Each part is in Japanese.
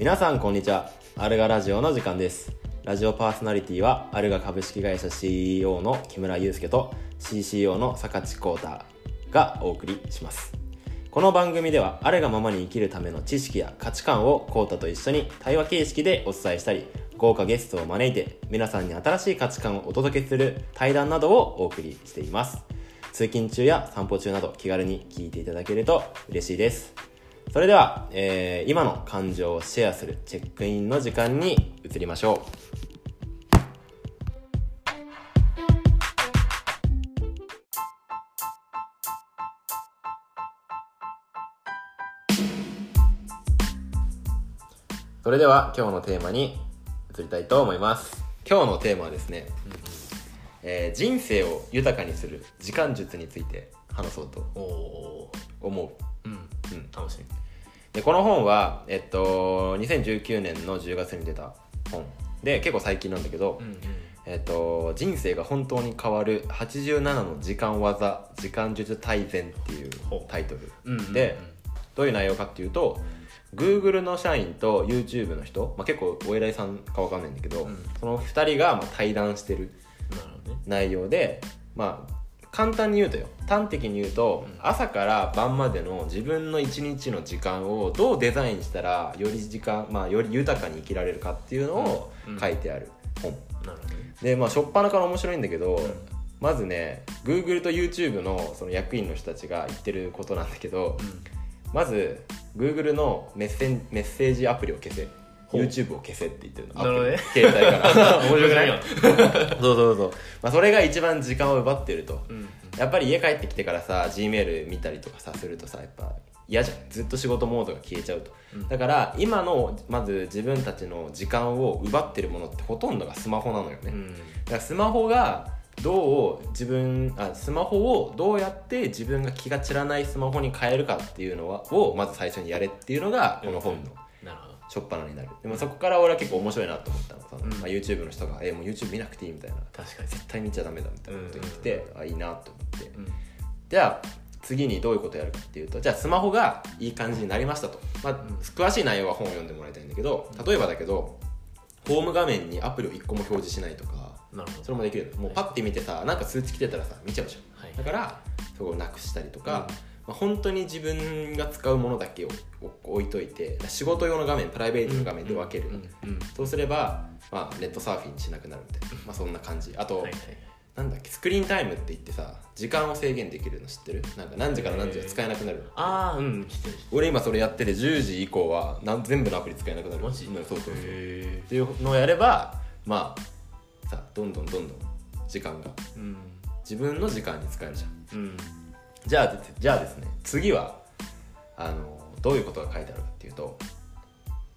皆さんこんにちは。アルガラジオの時間です。ラジオパーソナリティはアルガ株式会社 CEO の木村祐介と CCO の坂地幸太がお送りします。この番組ではあるがままに生きるための知識や価値観を幸太と一緒に対話形式でお伝えしたり豪華ゲストを招いて皆さんに新しい価値観をお届けする対談などをお送りしています。通勤中や散歩中など気軽に聞いていただけると嬉しいです。それでは、えー今の感情をシェアするチェックインの時間に移りましょう。それでは今日のテーマに移りたいと思います。今日のテーマはですね、えー人生を豊かにする時間術について話そうと思うんうん楽しみ。でこの本は、えっと、2019年の10月に出た本。で結構最近なんだけど、うんうん。えっと、人生が本当に変わる87の時間技時間術大全っていうタイトル。でどういう内容かっていうと Google の社員と YouTube の人、まあ、結構お偉いさんかわかんないんだけど、うん。その2人がまあ対談してる内容でまあ簡単に言うとよ。端的に言うと、うん。朝から晩までの自分の一日の時間をどうデザインしたらより時間、まあ、より豊かに生きられるかっていうのをうん。書いてある本、なるほどね。でまあ初っ端から面白いんだけど、ん。まずね Google と YouTube のその役員の人たちが言ってることなんだけど、まず Google のメッセンメッセージアプリを消せ YouTube を消せって言ってるの。なるほどね。携帯から。面白くない？面そうそうそう、まあ、それが一番時間を奪ってると、うん。やっぱり家帰ってきてからさ G メール見たりとかさするとさやっぱ嫌じゃん。ずっと仕事モードが消えちゃうと、うん。だから今のまず自分たちの時間を奪ってるものってほとんどがスマホなのよね、うん。だからスマホがどう自分あスマホをどうやって自分が気が散らないスマホに変えるかっていうのはをまず最初にやれっていうのがこの本のなるほど初っ端になる。でもそこから俺は結構面白いなと思ったの。その、うん。まあ、YouTube の人が「えもう YouTube 見なくていい」みたいな。確かに。絶対見ちゃダメだみたいなこと言ってて、あいいなと思って。うん。じゃあ次にどういうことやるかっていうとじゃあスマホがいい感じになりましたと、まあ詳しい内容は本を読んでもらいたいんだけど例えばだけどホーム画面にアプリを1個も表示しないとかなるほど。それもできるのもうパッて見てさなんか通知来てたらさ見ちゃうじゃん。はい。だからそこをなくしたりとか、うんまあ、本当に自分が使うものだけを置いといて仕事用の画面プライベートの画面で分ける、そうすれば、まあ、ネットサーフィンしなくなるみたいな、まあ、そんな感じ。あと、はいはい。なんだっけスクリーンタイムって言ってさ時間を制限できるの知ってる？なんか何時から何時は使えなくなる。ああうん知ってる知って俺今それやってて10時以降はなん全部のアプリ使えなくなる。マジ？うんそうそうそう。っていうのをやればまあさどんどんどんどん時間が。えうん。自分の時間に使えるじゃん。うんじゃあじゃあですね次はあのどういうことが書いてあるかっていうと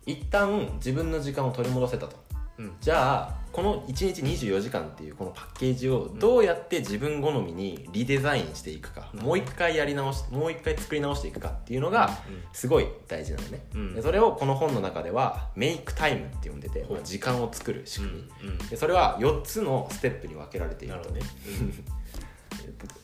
一旦自分の時間を取り戻せたと。うん。じゃあこの1日24時間っていうこのパッケージをどうやって自分好みにリデザインしていくか、うん。もう一回やり直しもう一回作り直していくかっていうのがすごい大事なのね、うん。でそれをこの本の中ではメイクタイムって呼んでて、時間を作る仕う組み、でそれは4つのステップに分けられていると。ね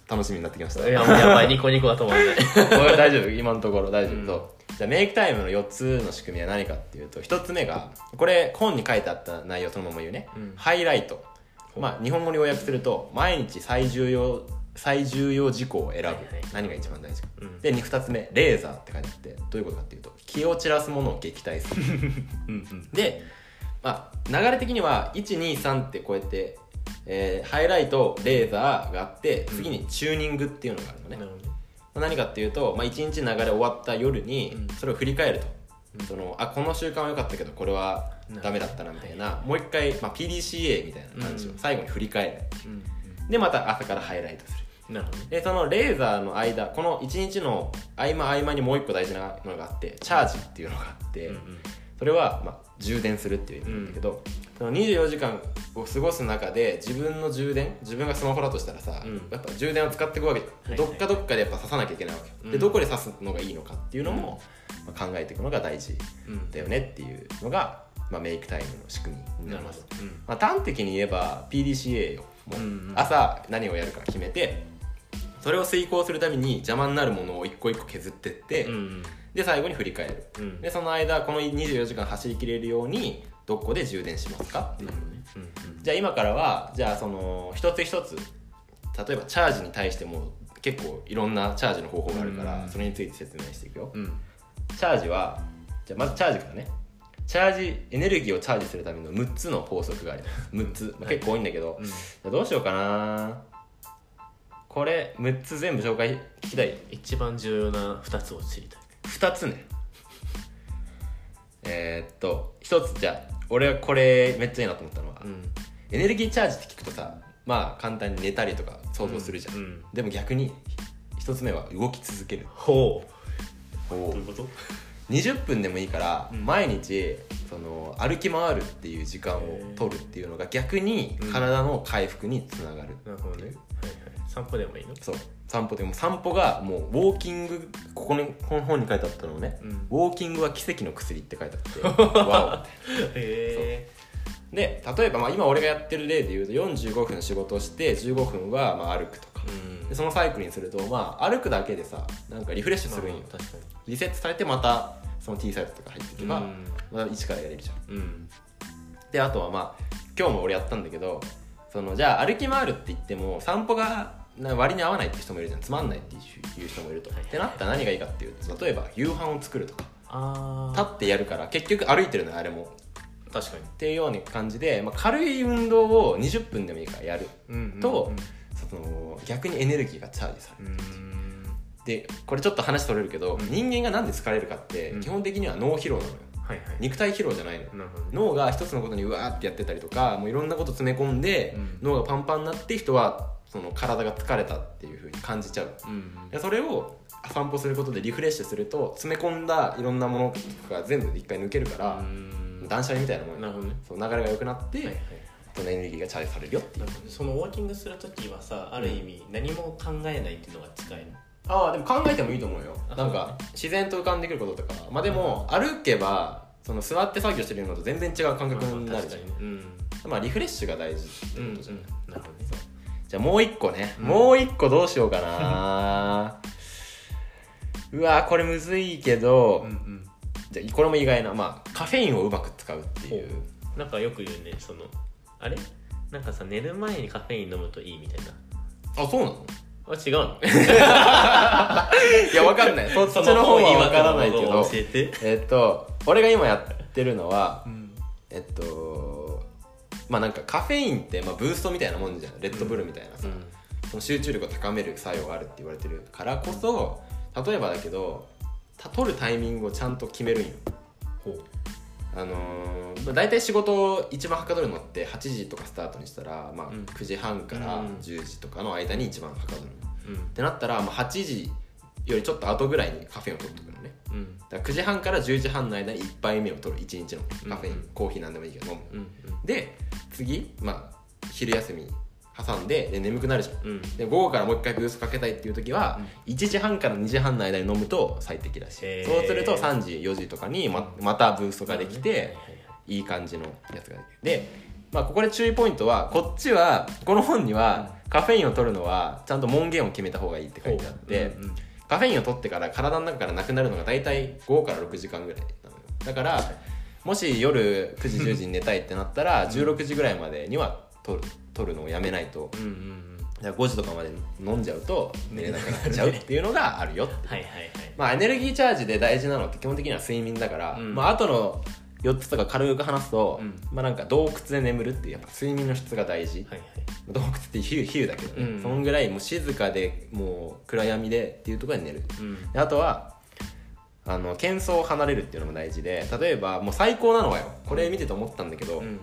楽しみになってきました。いやもうやばい。ニコニコだと思うんでこれ大丈夫？今のところ大丈夫、うん。そう。じゃあメイクタイムの4つの仕組みは何かっていうと1つ目がこれ本に書いてあった内容そのまま言うね、うん。ハイライト。まあ日本語に要約すると毎日最重要最重要事項を選ぶ、はいはい何が一番大事か、うん。で 2, つ目レーザーって書いてあってどういうことかっていうと気を散らすものを撃退する。で、まあ、流れ的には123ってこうやって、えーハイライトレーザーがあって次にチューニングっていうのがあるのね、なるほどね何かっていうと、まあ、1日流れ終わった夜にうん。それを振り返ると、うん。そのあこの習慣は良かったけどこれはダメだったなみたいな、もう一回、まあ、PDCA みたいな感じをうん。最後に振り返る、うん。でまた朝からハイライトする。うんなるほどね。でそのレーザーの間この1日の合間合間にもう一個大事なのがあってチャージっていうのがあって、うんうん。それは、まあ、充電するっていう意味なんだけど、その24時間を過ごす中で自分の充電自分がスマホだとしたらさ、うん。やっぱ充電を使っていくわけじゃん、はいどっかどっかでやっぱ刺さなきゃいけないわけ。よ、うん。でどこで刺すのがいいのかっていうのも、まあ、考えていくのが大事うんだよねっていうのが、まあ、メイクタイムの仕組みにななるほりますど。うん。まあ、端的に言えば PDCA よもううんうん。朝何をやるか決めてそれを遂行するために邪魔になるものを一個一個削ってって、うんで最後に振り返る。うん。でその間この24時間走りきれるようにどこで充電しますか？っていうね。うん。じゃあ今からはじゃあその一つ一つ例えばチャージに対しても結構いろんなチャージの方法があるから、うん。それについて説明していくよ、うん。うんチャージはじゃあまずチャージからね。チャージエネルギーをチャージするための6つの法則があります。6つ、まあ、結構多いんだけど、うん。じゃあどうしようかな。これ6つ全部紹介聞きたい？一番重要な2つを知りたい2つね。えーっと1つじゃあ俺はこれめっちゃいいなと思ったのは、うん。エネルギーチャージって聞くとさまあ簡単に寝たりとか想像するじゃん、うん。でも逆に1つ目は動き続ける。ほう。どういうこと？20分でもいいからうん。毎日その歩き回るっていう時間を取るっていうのが逆に体の回復につながる、なるほどね。はいはい散歩でもいいの？そう。散歩でも。散歩がもうウォーキングここにこの本に書いてあったのね、うん。ウォーキングは奇跡の薬って書いてあって わへおで例えばまあ今俺がやってる例で言うと45分仕事をして15分はまあ歩くとか。でそのサイクルにするとまあ歩くだけでさなんかリフレッシュするんよ、まあ確かリセットされてまたその T サイズとか入っていけば、うん。また一からやれるじゃん。にうん。であとはまあ今日も俺やったんだけどそのじゃあ歩き回るって言っても散歩がな割に合わないって人もいるじゃん。つまんないっていう人もいると、はいってなったら何がいいかっていうと例えば夕飯を作るとか。あ立ってやるから結局歩いてるのよあれも。あ確かに。っていうような感じで、まあ、軽い運動を20分でもいいからやるうんとその逆にエネルギーがチャージされる。でこれちょっと話それるけど、うん人間がなんで疲れるかって、うん基本的には脳疲労なのよ。はいはい。肉体疲労じゃないの。ね。脳が一つのことにうわーってやってたりとかもういろんなこと詰め込んで、うん。脳がパンパンになって人はその体が疲れたっていうふうに感じちゃう。うんでそれを散歩することでリフレッシュすると詰め込んだいろんなものが全部一回抜けるから、うん。断捨離みたいなもんよ。なるほどね。そう流れが良くなって、はいはい。そのエネルギーがチャージされるよっていう。そのウォーキングするときはさある意味何も考えないっていうのが近いの？ああでも考えてもいいと思うよ。あなんか自然と浮かんでくることとか。まあでも歩けばその座って作業してるのと全然違う感覚になるじゃん。まあリフレッシュが大事ってうんことじゃない、なるほどねじゃあもう一個ね、うん。もう一個どうしようかな。うわこれむずいけど、うんうん。じゃあこれも意外なまあカフェインをうまく使うっていう。なんかよく言うねそのあれ？なんかさ寝る前にカフェイン飲むといいみたいな。あそうなの？あ違うの？いやわかんない。そっちの方はわからないけど。教えて。えっと俺が今やってるのはうん。えっとまあなんかカフェインってまあブーストみたいなもんじゃん。レッドブルみたいなさ、その集中力を高める作用があるって言われてるからこそ例えばだけどた取るタイミングをちゃんと決めるんよ。ほう。あのーまあ、大体仕事を一番はかどるのって8時とかスタートにしたら、まあうん。9時半からうん。10時とかの間に一番はかどるの、うん。ってなったら、まあ、8時よりちょっと後ぐらいにカフェインを取っとくのねうん。だから9時半から10時半の間に1杯目を取る1日のカフェイン、うんコーヒーなんでもいいけど飲む。うんで次、まあ、昼休み挟んでで眠くなるじゃん。うん。で午後からもう一回ブーストかけたいっていう時は、1時半から2時半の間に飲むと最適だし。そうすると3時4時とかにままたブーストができて、いい感じのやつができるで、まあ、ここで注意ポイントはこっちはこの本にはカフェインを取るのはちゃんと門限を決めた方がいいって書いてあって、うんうんカフェインを取ってから体の中からなくなるのが大体5から6時間ぐらいなのよ。だからもし夜9時10時に寝たいってなったら16時ぐらいまでには取る取るのをやめないと。うんうんうん。だから5時とかまで飲んじゃうと寝れなくなっちゃうっていうのがあるよってはいはいはい。まあエネルギーチャージで大事なのって基本的には睡眠だから、うん。まああとの4つとか軽く話すと、うん。まあなんか洞窟で眠るっていうやっぱ睡眠の質が大事、はいはい。洞窟って比喩比喩だけどね、うん。そんぐらいもう静かでもう暗闇でっていうところで寝る。うん。であとはあの喧騒を離れるっていうのも大事で例えばもう最高なのはよこれ見てて思ったんだけど、うん。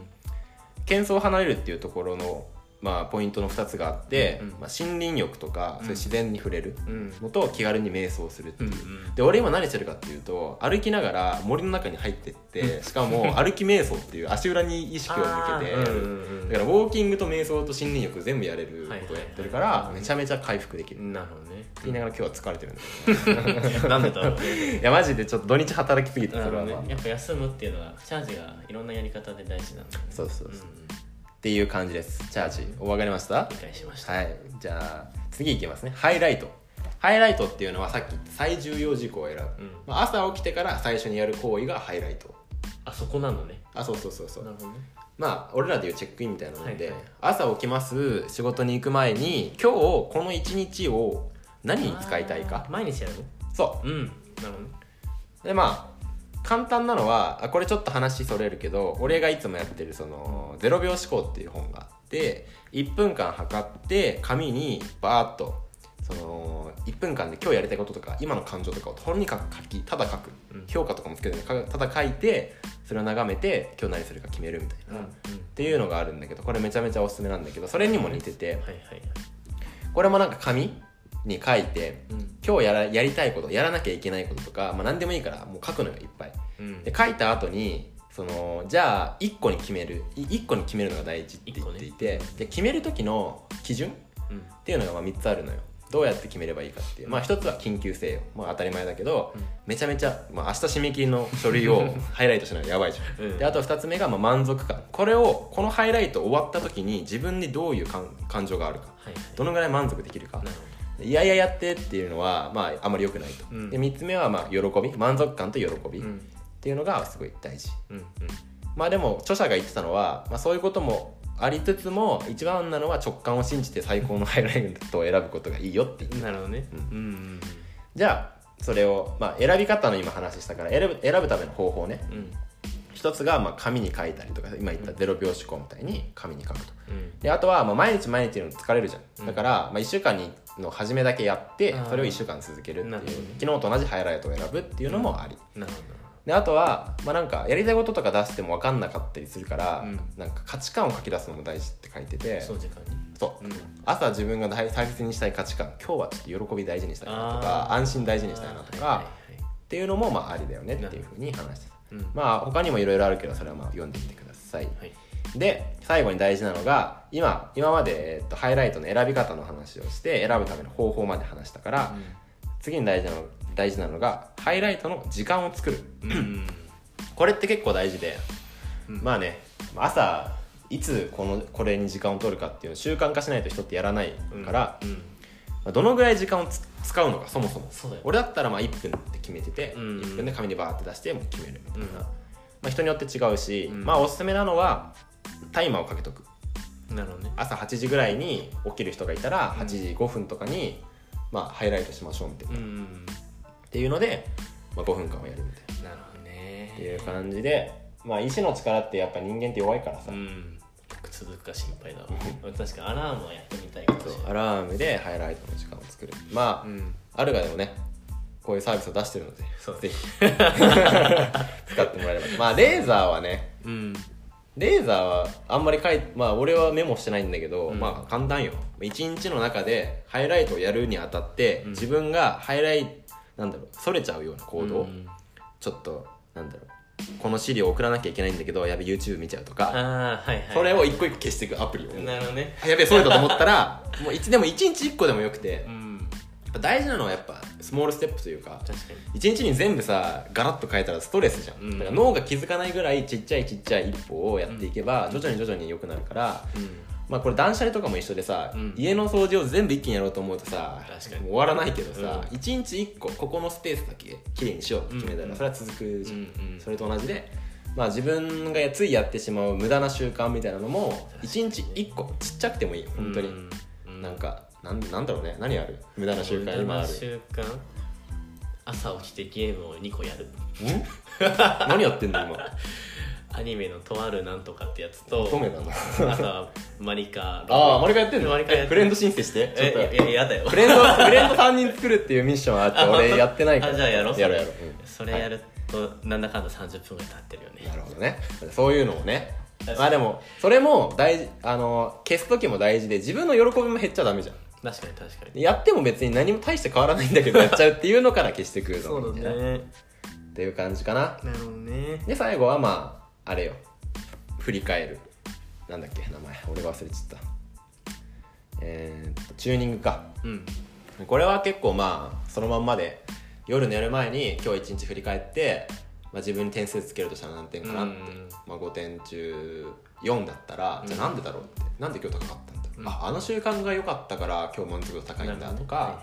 喧騒を離れるっていうところの、まあ、ポイントの2つがあって、うんまあ、森林浴とか、そういう自然に触れるうん。のと気軽に瞑想するっていう。うん。で俺今何してるかっていうと歩きながら森の中に入ってってしかも 歩き瞑想っていう足裏に意識を向けて。うんうんうんだからウォーキングと瞑想と森林浴全部やれることをやってるからめちゃめちゃ回復できる。なるほどね。言いながら今日は疲れてるんだけど なんでだろうね。いやマジでちょっと土日働きすぎてそれは。ね。やっぱ休むっていうのはチャージがいろんなやり方で大事なんだね。そうそうそう。うんっていう感じです。チャージお分かりました？理解しました、はい。じゃあ次いきますね。ハイライト。ハイライトっていうのはさっき言った最重要事項を選ぶ、うん。まあ、朝起きてから最初にやる行為がハイライト。あそこなのね。あそうそうそうそう。なるほどね。まあ俺らでいうチェックインみたいなので、はいはい朝起きます仕事に行く前に今日この一日を何に使いたいか？毎日やるの？そう。ん。なるほどね。うでまあ簡単なのはあこれちょっと話それるけど俺がいつもやってるその「0秒思考」っていう本があって1分間測って紙にバーッとその1分間で今日やりたいこととか今の感情とかをとにかく書きただ書く、うん。評価とかもつけてかただ書いてそれを眺めて今日何するか決めるみたいな、うんうん。っていうのがあるんだけどこれめちゃめちゃおすすめなんだけどそれにも似てて。はいはい。これもなんか紙？に書いてうん。今日やらやりたいことやらなきゃいけないこととか、まあ、何でもいいからもう書くのよいっぱい。うん。で書いた後にそのじゃあ1個に決めるい1個に決めるのが大事って言っていて、で決める時の基準うん。っていうのがまあ3つあるのよ。どうやって決めればいいかっていうまあ1つは緊急性よ、まあ、当たり前だけど、うん。めちゃめちゃ、まあ、明日締め切りの書類を ハイライトしないとやばいじゃん。うん。であと2つ目がまあ満足感。これをこのハイライト終わった時に自分にどういう感感情があるか。はいはい。どのぐらい満足できるかいやいややってっていうのはまああまり良くないと、うん。で3つ目はまあ喜び。満足感と喜び。っうん。ていうのがすごい大事。うんまあでも著者が言ってたのは、まあ、そういうこともありつつも一番なのは直感を信じて最高のハイライトを選ぶことがいいよって言ってう。んなるほどね。ううんんじゃあそれを、まあ、選び方の今話したから選ぶ選ぶための方法ね。うん。うん一つがまあ紙に書いたりとか今言った0秒思考みたいに紙に書くと。うん。であとはまあ毎日毎日の疲れるじゃうん。んだからまあ1週間にの初めだけやってそれを1週間続けるっていう昨日と同じハイライトを選ぶっていうのもあり。なるほであとはまあなんかやりたいこととか出しても分かんなかったりするからうん。なんか価値観を書き出すのも大事って書いててどその時間に。そう。うん。朝自分が大大切にしたい価値観今日はちょっと喜び大事にしたいなとか安心大事にしたいなとかはいはいはい。っていうのもまあありだよねっていうふうに話してた。うん。まあ他にもいろいろあるけどそれはまあ読んでみてください。はいで最後に大事なのが今今まで、えっと、ハイライトの選び方の話をして選ぶための方法まで話したから、次に大事なの大事なのがハイライトの時間を作る。うん。うんこれって結構大事で、うん。まあね朝いつこのこれに時間を取るかっていうのを習慣化しないと人ってやらないから、どのぐらい時間をつ使うのかそもそも。俺だったらまあ1分って決めてて、うん。うん。1分で紙でバーって出してもう決めるみたいな、うん。まあ、人によって違うし、うん。まあおすすめなのはタイマーをかけとく。なるほどね。朝8時ぐらいに起きる人がいたらうん。8時5分とかに、まあ、ハイライトしましょうみたいな、っうんうん。ていうので、まあ、5分間をやるみたいな。なるほどね。っていう感じで、まあ、意志の力ってやっぱ人間って弱いからさ、うん。続くか心配だわ。確かにアラームはやってみたいかもしれない。そうアラームでハイライトの時間を作る。まあ、うん。アルガでもね。こういうサービスを出してるのでそうぜひ。使ってもらえれば。まあレーザーはねうんレーザーはあんまり書いまあ俺はメモしてないんだけど、うん。まあ簡単よ。一日の中でハイライトをやるにあたって、うん。自分がハイライなんだろうそれちゃうような行動、うん。ちょっとなんだろう。この資料を送らなきゃいけないんだけどやべ YouTube 見ちゃうとか、はいはいそれを一個一個消していくアプリを、なるほどね。あやべえそれだと思ったらもういつでも一日一個でもよくて、うん大事なのはやっぱスモールステップというか一日に全部さガラッと変えたらストレスじゃん、うん。だから脳が気づかないぐらいちっちゃいちっちゃい一歩をやっていけば、徐々に徐々に良くなるから、うん。まあこれ断捨離とかも一緒でさ、うん。家の掃除を全部一気にやろうと思うとさ終わらないけどさう一、日一個ここのスペースだけきれいにしようって決めたら、うん。それは続くじゃん、うんうん。それと同じで、まあ、自分がついやってしまう無駄な習慣みたいなのも一日一個ちっちゃくてもいいよ本当に、うん。うん。なんかなんなんだろうね。何ある？無駄な習慣？今ある？習慣？朝起きてゲームを2個やる。ん？何やってんの？今？アニメのとあるなんとかってやつと乙女だなあとはマリカああマリカやってんの？マリカやってフレンド申請して？ちょっと。えいやいややだよ。フレンドフレンド3人作るっていうミッションあって あ俺やってないから。あじゃあやろう。やろうやろう、それやるとなんだかんだ30分ぐらい経ってるよね。うんなるほどね。そういうのをね。まあでもそれも大事あの消す時も大事で自分の喜びも減っちゃダメじゃん確かに確かに。やっても別に何も大して変わらないんだけどやっちゃうっていうのから消してくるのもいいんじゃないね。っていう感じかな。なるほどね。で最後はまああれよ。振り返る。なんだっけ名前。俺が忘れちゃった。えー、っとチューニングか。うん。これは結構まあそのまんまで夜寝る前に今日一日振り返って、まあ、自分に点数つけるとしたら何点かなって、うんまあ、5点中4だったら、うんじゃあなんでだろうって。なんで今日高かったんだああの習慣が良かったから今日満足度高いんだとか、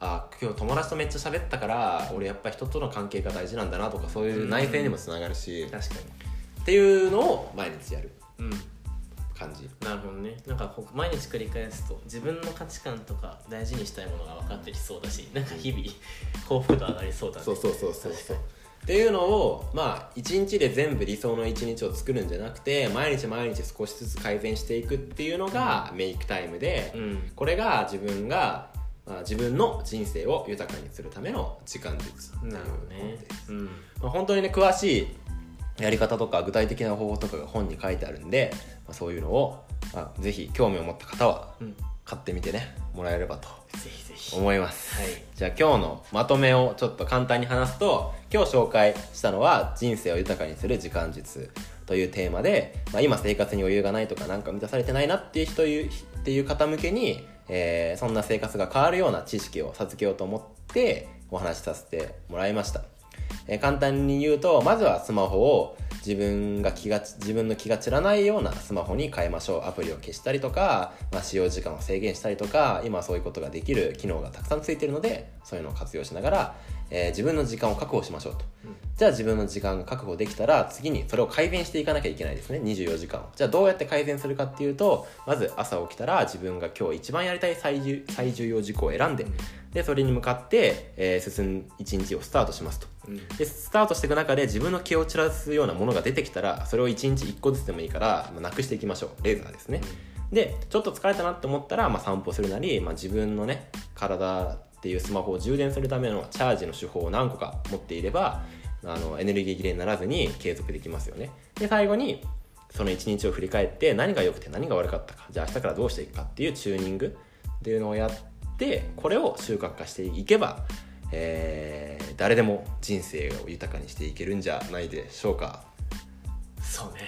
あ今日友達とめっちゃ喋ったから俺やっぱ人との関係が大事なんだなとかそういう内省にもつながるし、確かっていうのを毎日やる。にうん。感じ。なるほどね。なんかこう毎日繰り返すと自分の価値観とか大事にしたいものが分かってきそうだしなんか日々幸福度上がりそうだね。そうそうそうそう確かにっていうのをまあ一日で全部理想の一日を作るんじゃなくて毎日毎日少しずつ改善していくっていうのがメイクタイムで、うん。これが自分が、まあ、自分の人生を豊かにするための時間術なるほどね。うん。まあ、本当にね詳しいやり方とか具体的な方法とかが本に書いてあるんで、まあ、そういうのを、まあ、ぜひ興味を持った方はうん。買ってみてねもらえればとぜひぜひ。思います、はい。じゃあ今日のまとめをちょっと簡単に話すと今日紹介したのは人生を豊かにする時間術というテーマで、まあ、今生活に余裕がないとかなんか満たされてないなっていう人いうっていう方向けに、えーそんな生活が変わるような知識を授けようと思ってお話しさせてもらいました、えー簡単に言うとまずはスマホを自分が気が自分の気が散らないようなスマホに変えましょう。アプリを消したりとか、まあ、使用時間を制限したりとか今そういうことができる機能がたくさんついてるのでそういうのを活用しながら、えー自分の時間を確保しましょうと、じゃあ自分の時間が確保できたら次にそれを改善していかなきゃいけないですね。24時間を。じゃあどうやって改善するかっていうとまず朝起きたら自分が今日一番やりたい最重最重要事項を選んで、でそれに向かって、えー進む一日をスタートしますと。うん。でスタートしていく中で自分の気を散らすようなものが出てきたらそれを1日1個ずつでもいいから、まあ、なくしていきましょう。レーザーですね、でちょっと疲れたなって思ったら、まあ、散歩するなり、まあ、自分のね体っていうスマホを充電するためのチャージの手法を何個か持っていればあのエネルギー切れにならずに継続できますよね。で最後にその1日を振り返って何が良くて何が悪かったか。じゃあ明日からどうしていくかっていうチューニング。っていうのをやってこれを習慣化していけば、えー誰でも人生を豊かにしていけるんじゃないでしょうか。そうね。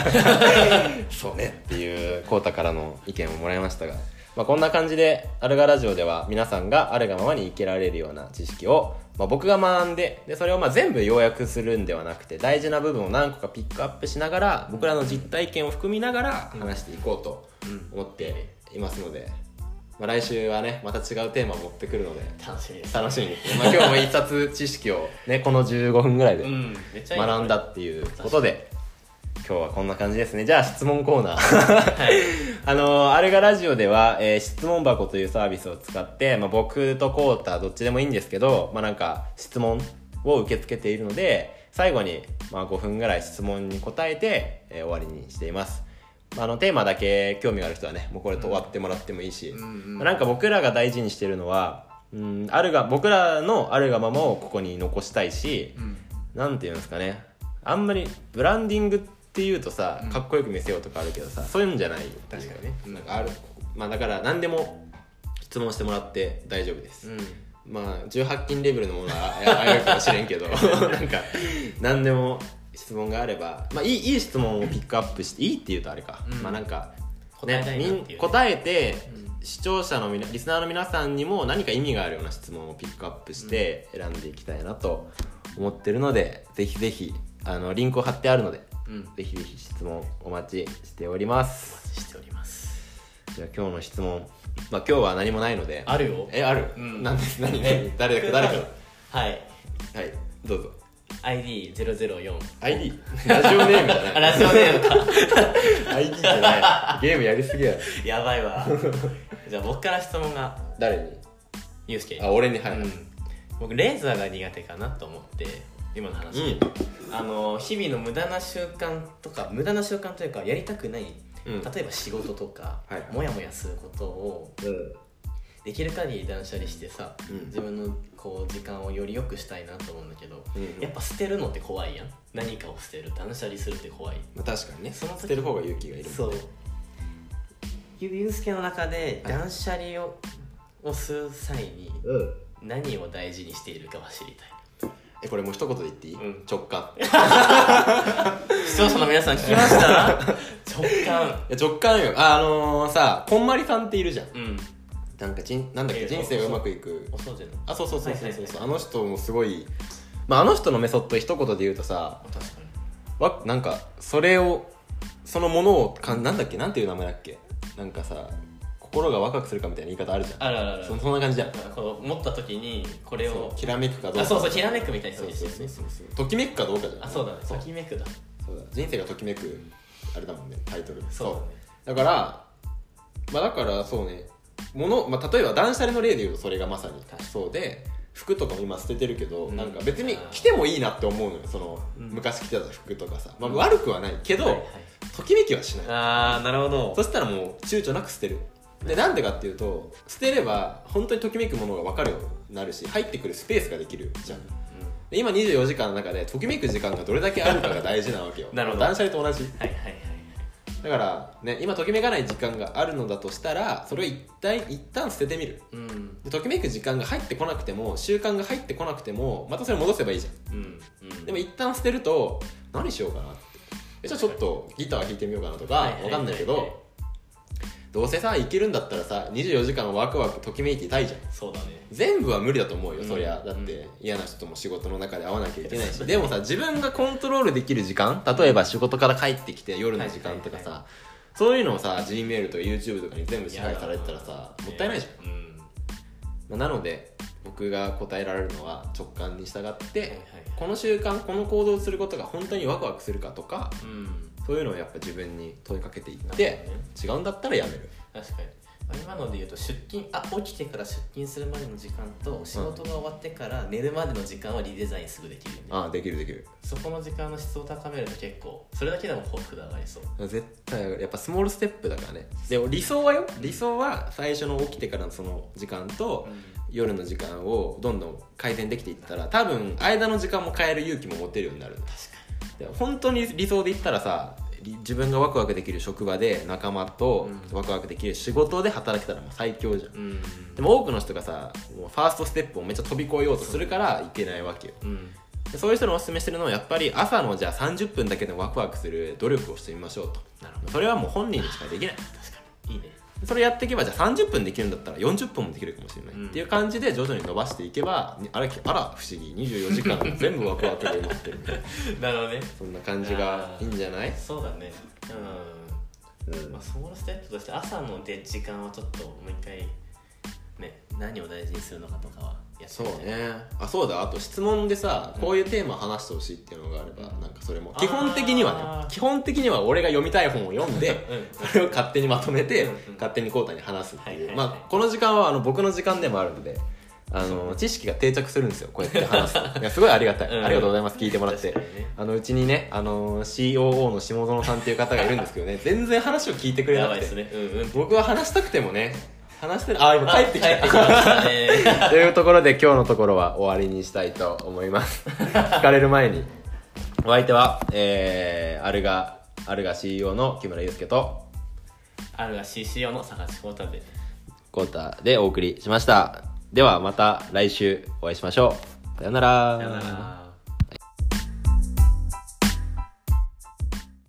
そうねっていうコータからの意見をもらいましたが、まあ、こんな感じでアルガラジオでは皆さんがあるがままに生きられるような知識を、まあ、僕が学んででそれをまあ全部要約するんではなくて大事な部分を何個かピックアップしながら僕らの実体験を含みながら話していこうとうん思っていますので、まあ、来週はねまた違うテーマを持ってくるので楽しみです。楽しみ。に、まあ、今日も一冊知識をねこの15分ぐらいで学んだっていうことで今日はこんな感じですね。じゃあ質問コーナー。はい。あのアルガラジオでは、えー質問箱というサービスを使って、まあ、僕とコータどっちでもいいんですけど、まあ、なんか質問を受け付けているので最後に、まあ、5分ぐらい質問に答えて、えー終わりにしています、まあ、あのテーマだけ興味がある人はねもうこれと終わってもらってもいいし、なんか僕らが大事にしてるのはうんあるが僕らのあるがままをここに残したいし、うん。なんていうんですかね。あんまりブランディングっていうとさうん。かっこよく見せようとかあるけどさ、そういうんじゃない確かにね。なんかある。まあだから何でも質問してもらって大丈夫です、うん。まあ18禁レベルのものはやあるかもしれんけど。なんか何でも質問があればまあいいいい質問をピックアップしていいって言うとあれか、うん。まあなんか答えねみん答えて、うん。視聴者のみなリスナーの皆さんにも何か意味があるような質問をピックアップして選んでいきたいなと思ってるので、ぜひぜひあのリンクを貼ってあるのでうん。ぜひぜひ質問お待ちしております。お待ちしております。じゃあ今日の質問。まあ今日は何もないので。あるよ。えある、うん。何です何？何誰か誰か。はい。はいどうぞ。ID004 ID ラジオネームじゃない。あラジオネームか。ID じゃない。ゲームやりすぎや。ろ やばいわ。じゃあ僕から質問が。誰に？ゆうすけあ俺に。はい、うん、僕レーザーが苦手かなと思って今の話、うん。あの日々の無駄な習慣とか無駄な習慣というかやりたくない、うん。例えば仕事とか、はいモヤモヤすることをできる限り断捨離してさ、うん。自分のこう時間をより良くしたいなと思うんだけど、うん。やっぱ捨てるのって怖いやん。何かを捨てる。断捨離するって怖い。まあ、確かにね。その時捨てる方が勇気がいるそう。ゆゆうすけの中ではい。断捨離を,、をする際にうん。何を大事にしているかは知りたいえこれもう一言で言っていい、うん。直感。い 視聴者の皆さん聞きました？直感。や直感よ。ああのー、さこんまりさんっているじゃん。うん。なんかじんなんだっけ、えー人生がうまくいく。お掃除の。あそうそうそうそうそう、はいはいはいあの人もすごいまああの人のメソッド一言で言うとさ確かに。わなんかそれをそのものをかんなんだっけ？なんていう名前だっけ？なんかさ心がワクワクするかみたいな言い方あるじゃん。あるあるある。そそんな感じじゃん。こう持った時にこれをそう。きらめくかどうか。あそうそうきらめくみたいなそうそうそうそうそう。ときめくかどうかじゃん。あそうだね。ときめくだ。そうだ人生がときめくあれだもんねタイトル。そうだね。だからまあだからそうね。もの、まあ、例えば断捨離の例で言うとそれがまさに。そうで服とかも今捨ててるけど、うん。なんか別に着てもいいなって思うのよ。その、うん。昔着てた服とかさ、まあ、うん。悪くはないけど、はいはい。ときめきはしない。ああなるほど。そしたらもう躊躇なく捨てるでなんでかっていうと捨てれば本当にときめくものが分かるようになるし入ってくるスペースができるじゃん。で今24時間の中でときめく時間がどれだけあるかが大事なわけよ。なるほど。断捨離と同じ。はいはいはいだからね今ときめかない時間があるのだとしたらそれを一旦一旦捨ててみる。うん。でときめく時間が入ってこなくても習慣が入ってこなくてもまたそれ戻せばいいじゃん。うんうん。でも一旦捨てると何しようかなって。えじゃあちょっとギター弾いてみようかなとかはいはいはい。わかんないけどどうせさ生きるんだったらさ24時間ワクワクときめいていたいじゃん。そうだね。全部は無理だと思うよ、うんそりゃ。だっうて嫌な人とも仕事の中で会わなきゃいけないし。でもさ自分がコントロールできる時間例えば仕事から帰ってきて夜の時間とかさ、はいはそういうのをさ G メールとか YouTube とかに全部支配されてたらさもったいないじゃん、うん。まあなので僕が答えられるのは直感に従って、はいはいこの習慣この行動をすることが本当にワクワクするかとかうんそういうのをやっぱ自分に問いかけていって、違うんだったらやめる。確かに。まあ今ので言うと出勤あ起きてから出勤するまでの時間と仕事が終わってから寝るまでの時間はリデザインすぐできるああできるできる。そこの時間の質を高めると結構それだけでも幸福度上がりそう。絶対やっぱスモールステップだからね。でも理想はよ。理想は最初の起きてからのその時間と、夜の時間をどんどん改善できていったら多分間の時間も変える勇気も持てるようになる確かで本当に理想で言ったらさり自分がワクワクできる職場で仲間とうん。ワクワクできる仕事で働けたらもう最強じゃん。にうん。でも多くの人がさもうファーストステップをめっちゃ飛び越えようとするからいけないわけよ。うん。でそういう人におすすめしてるのはやっぱり朝のじゃあ30分だけでワクワクする努力をしてみましょうと。なるほど。それはもう本人にしかできない。確かに。いいねそれやっていけばじゃあ30分できるんだったら40分もできるかもしれない、うん。っていう感じで徐々に伸ばしていけばあれあら不思議。24時間全部ワクワクが埋まってるみたいな なるほどね。そんな感じがいいんじゃない？そうだね。うん、うん。まあ、スモールステップとして朝ので時間はちょっともう一回ね何を大事にするのかとかはやそうね。あそうだ。あと質問でさこういうテーマ話してほしいっていうのがあればなんかそれも基本的にはね基本的には俺が読みたい本を読んでうん。それを勝手にまとめてうんうん。勝手にコータに話すっていう、はいはいはい。まあこの時間はあの僕の時間でもあるのであの知識が定着するんですよこうやって話すと。いやすごいありがたい、うん。ありがとうございます。聞いてもらって。確かにね。あのうちにねあの COO の下園さんっていう方がいるんですけどね全然話を聞いてくれないですね。うんうん。僕は話したくてもね話してる。あ今帰ってきた。帰ってきましたね。というところで今日のところは終わりにしたいと思います。聞かれる前に。お相手はえー、アルガアルガ CEO の木村祐介とあるが CCO の坂地浩太でコータでお送りしました。ではまた来週お会いしましょう。さよなら。さよなら